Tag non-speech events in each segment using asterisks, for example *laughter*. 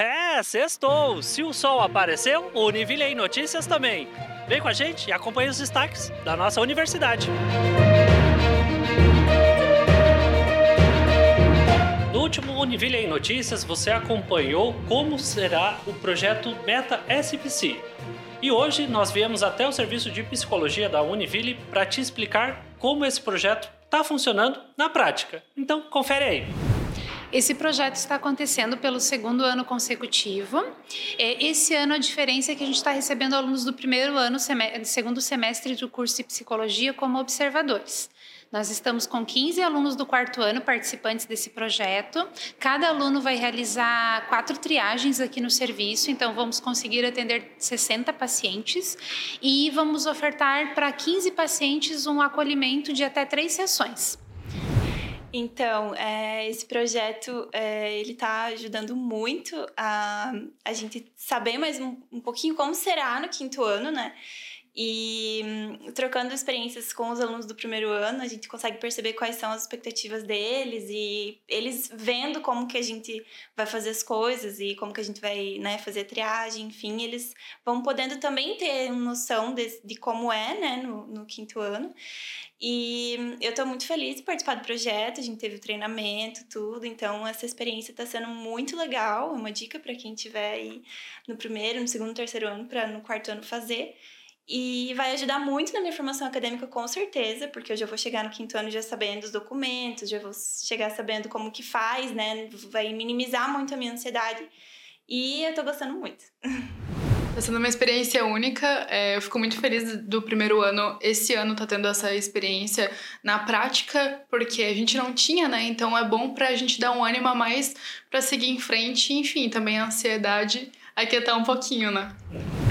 É, sextou! Se o sol apareceu, o Univille em Notícias também. Vem com a gente e acompanhe os destaques da nossa universidade. No último Univille em Notícias, você acompanhou como será o projeto Meta SPC. E hoje nós viemos até o serviço de psicologia da Univille para te explicar como esse projeto está funcionando na prática. Então, confere aí. Esse projeto está acontecendo pelo segundo ano consecutivo. É, esse ano a diferença é que a gente está recebendo alunos do primeiro ano, segundo semestre do curso de psicologia como observadores. Nós estamos com 15 alunos do quarto ano participantes desse projeto. Cada aluno vai realizar quatro triagens aqui no serviço, então vamos conseguir atender 60 pacientes e vamos ofertar para 15 pacientes um acolhimento de até três sessões. Então, é, esse projeto é, ele está ajudando muito a, a gente saber mais um, um pouquinho como será no quinto ano, né? E hum, trocando experiências com os alunos do primeiro ano, a gente consegue perceber quais são as expectativas deles e eles vendo como que a gente vai fazer as coisas e como que a gente vai né, fazer a triagem, enfim, eles vão podendo também ter noção de, de como é né, no, no quinto ano. E hum, eu estou muito feliz de participar do projeto, a gente teve o treinamento, tudo, então essa experiência está sendo muito legal, é uma dica para quem tiver aí no primeiro, no segundo, terceiro ano, para no quarto ano fazer. E vai ajudar muito na minha formação acadêmica, com certeza, porque eu já vou chegar no quinto ano já sabendo os documentos, já vou chegar sabendo como que faz, né? Vai minimizar muito a minha ansiedade. E eu tô gostando muito. *laughs* Tá sendo uma experiência única. É, eu fico muito feliz do primeiro ano. Esse ano tá tendo essa experiência na prática, porque a gente não tinha, né? Então é bom pra gente dar um ânimo a mais para seguir em frente. Enfim, também a ansiedade aquietar um pouquinho, né?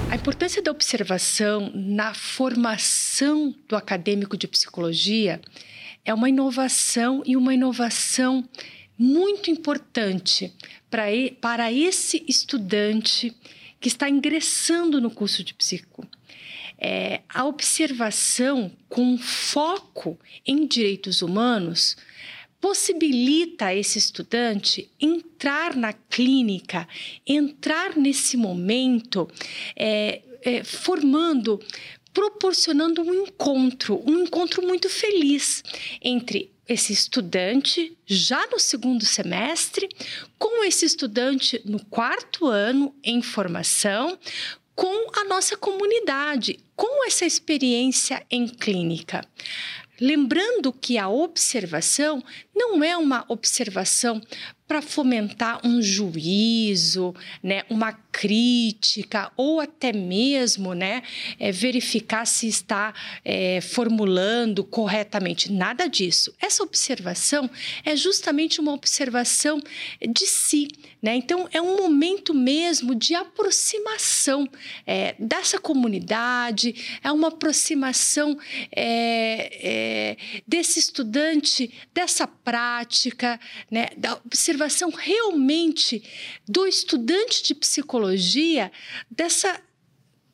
A importância da observação na formação do acadêmico de psicologia é uma inovação e uma inovação muito importante para, esse estudante que está ingressando no curso de psico. É, a observação com foco em direitos humanos possibilita a esse estudante entrar na clínica, entrar nesse momento, é, é, formando, proporcionando um encontro, um encontro muito feliz entre esse estudante já no segundo semestre, com esse estudante no quarto ano em formação, com a nossa comunidade, com essa experiência em clínica. Lembrando que a observação não é uma observação para fomentar um juízo, né, uma crítica ou até mesmo, né, é, verificar se está é, formulando corretamente. Nada disso. Essa observação é justamente uma observação de si, né? Então é um momento mesmo de aproximação é, dessa comunidade, é uma aproximação é, é, desse estudante dessa prática, né, da observação realmente do estudante de psicologia, dessa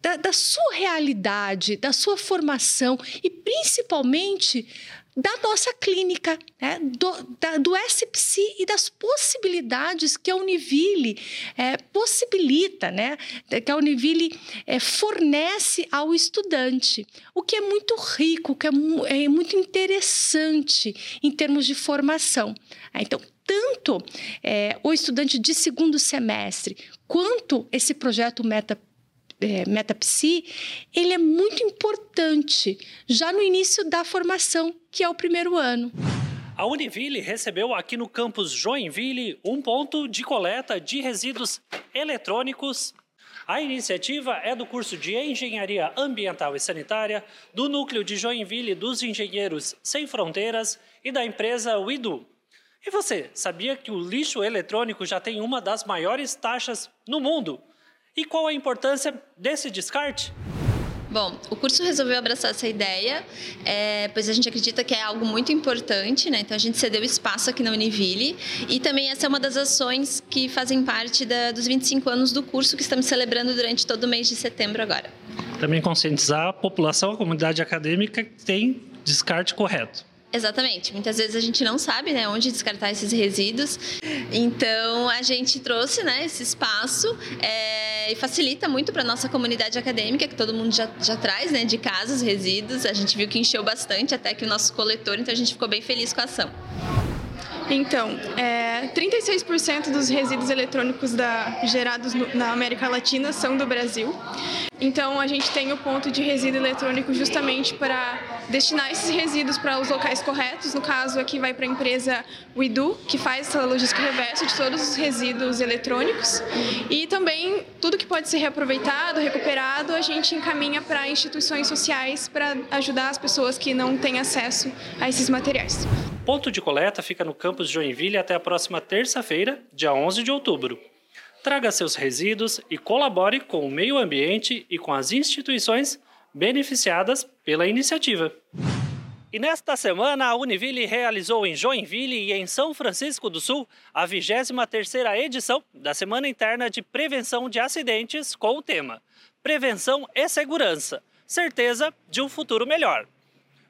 da, da, sua realidade, da sua formação e principalmente da nossa clínica, né? do, da, do SPC e das possibilidades que a Univille é, possibilita, né? que a Univille é, fornece ao estudante, o que é muito rico, que é, é muito interessante em termos de formação. Então, tanto é, o estudante de segundo semestre quanto esse projeto Meta é, Metapsi, ele é muito importante já no início da formação, que é o primeiro ano. A Univille recebeu aqui no campus Joinville um ponto de coleta de resíduos eletrônicos. A iniciativa é do curso de Engenharia Ambiental e Sanitária do Núcleo de Joinville dos Engenheiros Sem Fronteiras e da empresa Widu. E você, sabia que o lixo eletrônico já tem uma das maiores taxas no mundo? E qual a importância desse descarte? Bom, o curso resolveu abraçar essa ideia, é, pois a gente acredita que é algo muito importante, né? Então a gente cedeu espaço aqui na Univille e também essa é uma das ações que fazem parte da, dos 25 anos do curso que estamos celebrando durante todo o mês de setembro agora. Também conscientizar a população, a comunidade acadêmica que tem descarte correto. Exatamente. Muitas vezes a gente não sabe né, onde descartar esses resíduos. Então a gente trouxe né, esse espaço é, e facilita muito para a nossa comunidade acadêmica, que todo mundo já, já traz né, de casa os resíduos. A gente viu que encheu bastante até que o nosso coletor, então a gente ficou bem feliz com a ação. Então, é, 36% dos resíduos eletrônicos da, gerados no, na América Latina são do Brasil. Então, a gente tem o ponto de resíduo eletrônico justamente para destinar esses resíduos para os locais corretos. No caso, aqui vai para a empresa Widu, que faz essa logística reversa de todos os resíduos eletrônicos. E também tudo que pode ser reaproveitado, recuperado, a gente encaminha para instituições sociais para ajudar as pessoas que não têm acesso a esses materiais. Ponto de coleta fica no campus Joinville até a próxima terça-feira, dia 11 de outubro. Traga seus resíduos e colabore com o meio ambiente e com as instituições beneficiadas pela iniciativa. E nesta semana, a Univille realizou em Joinville e em São Francisco do Sul a 23ª edição da Semana Interna de Prevenção de Acidentes com o tema Prevenção e Segurança, certeza de um futuro melhor.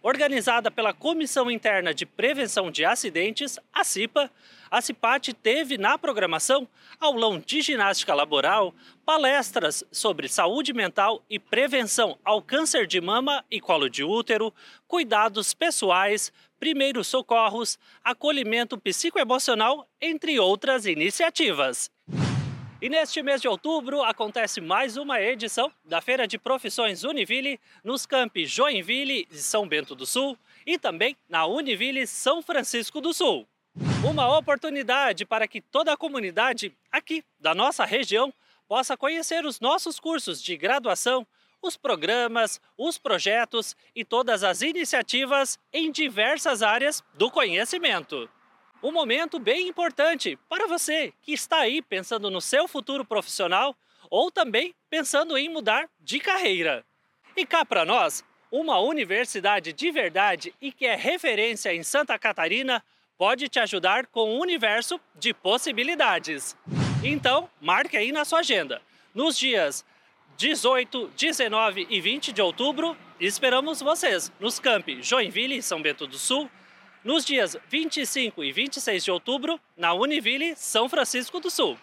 Organizada pela Comissão Interna de Prevenção de Acidentes, a CIPA, a CIPAT teve na programação aulão de ginástica laboral, palestras sobre saúde mental e prevenção ao câncer de mama e colo de útero, cuidados pessoais, primeiros socorros, acolhimento psicoemocional, entre outras iniciativas. E neste mês de outubro acontece mais uma edição da Feira de Profissões Univille nos campi Joinville e São Bento do Sul e também na Univille São Francisco do Sul. Uma oportunidade para que toda a comunidade aqui da nossa região possa conhecer os nossos cursos de graduação, os programas, os projetos e todas as iniciativas em diversas áreas do conhecimento um momento bem importante para você que está aí pensando no seu futuro profissional ou também pensando em mudar de carreira. E cá para nós, uma universidade de verdade e que é referência em Santa Catarina pode te ajudar com um universo de possibilidades. Então, marque aí na sua agenda. Nos dias 18, 19 e 20 de outubro, esperamos vocês nos campi Joinville São Bento do Sul, nos dias 25 e 26 de outubro, na Univille, São Francisco do Sul.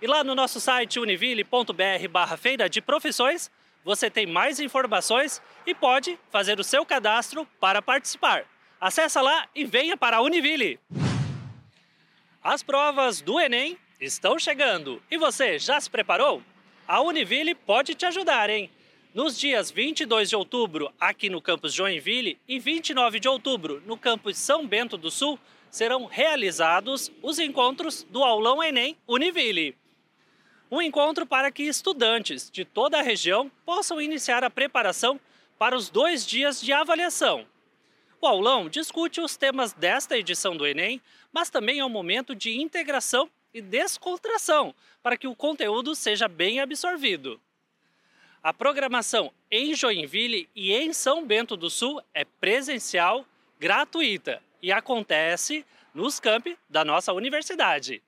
E lá no nosso site univille.br feira de profissões, você tem mais informações e pode fazer o seu cadastro para participar. Acesse lá e venha para a Univille! As provas do Enem estão chegando e você já se preparou? A Univille pode te ajudar, hein? Nos dias 22 de outubro, aqui no campus Joinville, e 29 de outubro, no campus São Bento do Sul, serão realizados os encontros do Aulão Enem Univille. Um encontro para que estudantes de toda a região possam iniciar a preparação para os dois dias de avaliação. O aulão discute os temas desta edição do Enem, mas também é um momento de integração e descontração para que o conteúdo seja bem absorvido. A programação em Joinville e em São Bento do Sul é presencial, gratuita e acontece nos campi da nossa universidade.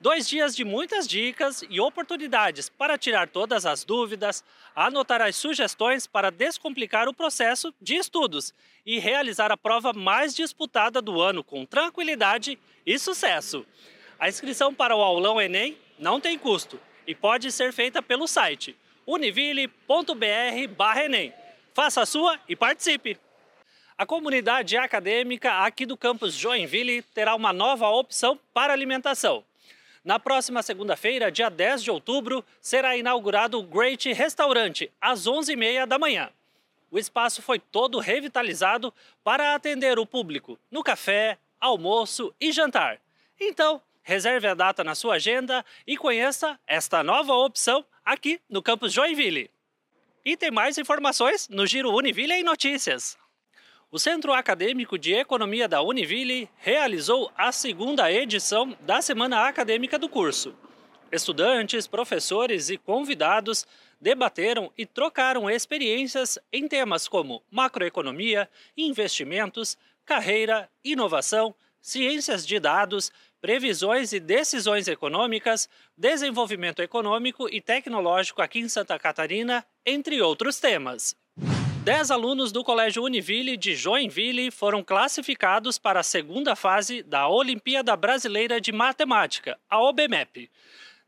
Dois dias de muitas dicas e oportunidades para tirar todas as dúvidas, anotar as sugestões para descomplicar o processo de estudos e realizar a prova mais disputada do ano com tranquilidade e sucesso. A inscrição para o aulão Enem não tem custo e pode ser feita pelo site univille.br/enem. Faça a sua e participe! A comunidade acadêmica aqui do campus Joinville terá uma nova opção para alimentação. Na próxima segunda-feira, dia 10 de outubro, será inaugurado o Great Restaurante, às 11h30 da manhã. O espaço foi todo revitalizado para atender o público no café, almoço e jantar. Então, reserve a data na sua agenda e conheça esta nova opção aqui no campus Joinville. E tem mais informações no Giro Univille em Notícias. O Centro Acadêmico de Economia da Univille realizou a segunda edição da Semana Acadêmica do curso. Estudantes, professores e convidados debateram e trocaram experiências em temas como macroeconomia, investimentos, carreira, inovação, ciências de dados, previsões e decisões econômicas, desenvolvimento econômico e tecnológico aqui em Santa Catarina, entre outros temas. Dez alunos do Colégio Univille de Joinville foram classificados para a segunda fase da Olimpíada Brasileira de Matemática, a OBMEP.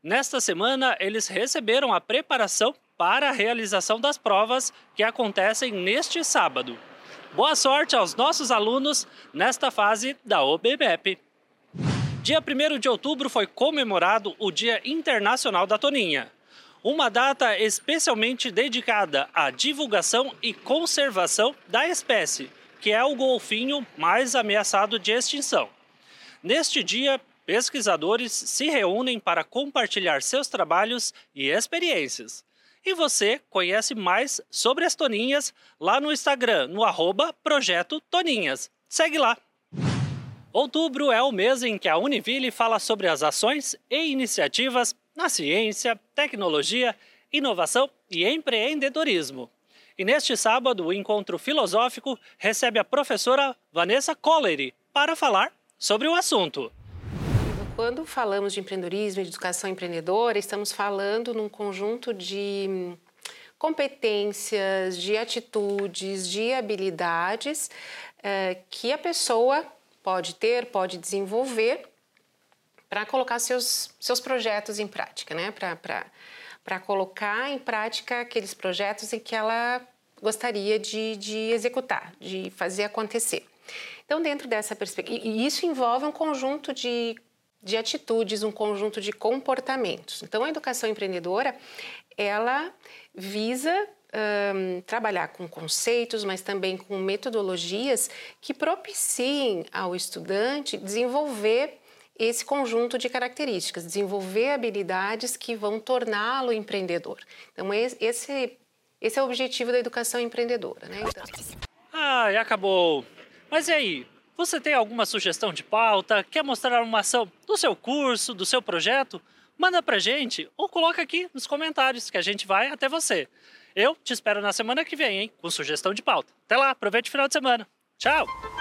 Nesta semana, eles receberam a preparação para a realização das provas que acontecem neste sábado. Boa sorte aos nossos alunos nesta fase da OBMEP. Dia 1 de outubro foi comemorado o Dia Internacional da Toninha uma data especialmente dedicada à divulgação e conservação da espécie, que é o golfinho mais ameaçado de extinção. Neste dia, pesquisadores se reúnem para compartilhar seus trabalhos e experiências. E você conhece mais sobre as toninhas lá no Instagram, no arroba Projeto Toninhas. Segue lá! Outubro é o mês em que a Univille fala sobre as ações e iniciativas na ciência, tecnologia, inovação e empreendedorismo. E neste sábado, o encontro filosófico recebe a professora Vanessa Collery para falar sobre o assunto. Quando falamos de empreendedorismo e de educação empreendedora, estamos falando num conjunto de hum, competências, de atitudes, de habilidades eh, que a pessoa pode ter, pode desenvolver para colocar seus, seus projetos em prática, né? Para colocar em prática aqueles projetos em que ela gostaria de, de executar, de fazer acontecer. Então, dentro dessa perspectiva, e isso envolve um conjunto de, de atitudes, um conjunto de comportamentos. Então, a educação empreendedora, ela visa um, trabalhar com conceitos, mas também com metodologias que propiciem ao estudante desenvolver esse conjunto de características, desenvolver habilidades que vão torná-lo empreendedor. Então, esse, esse é o objetivo da educação empreendedora. Né? Então... Ah, e acabou. Mas e aí? Você tem alguma sugestão de pauta? Quer mostrar uma ação do seu curso, do seu projeto? Manda pra gente ou coloca aqui nos comentários que a gente vai até você. Eu te espero na semana que vem, hein? Com sugestão de pauta. Até lá, aproveite o final de semana. Tchau!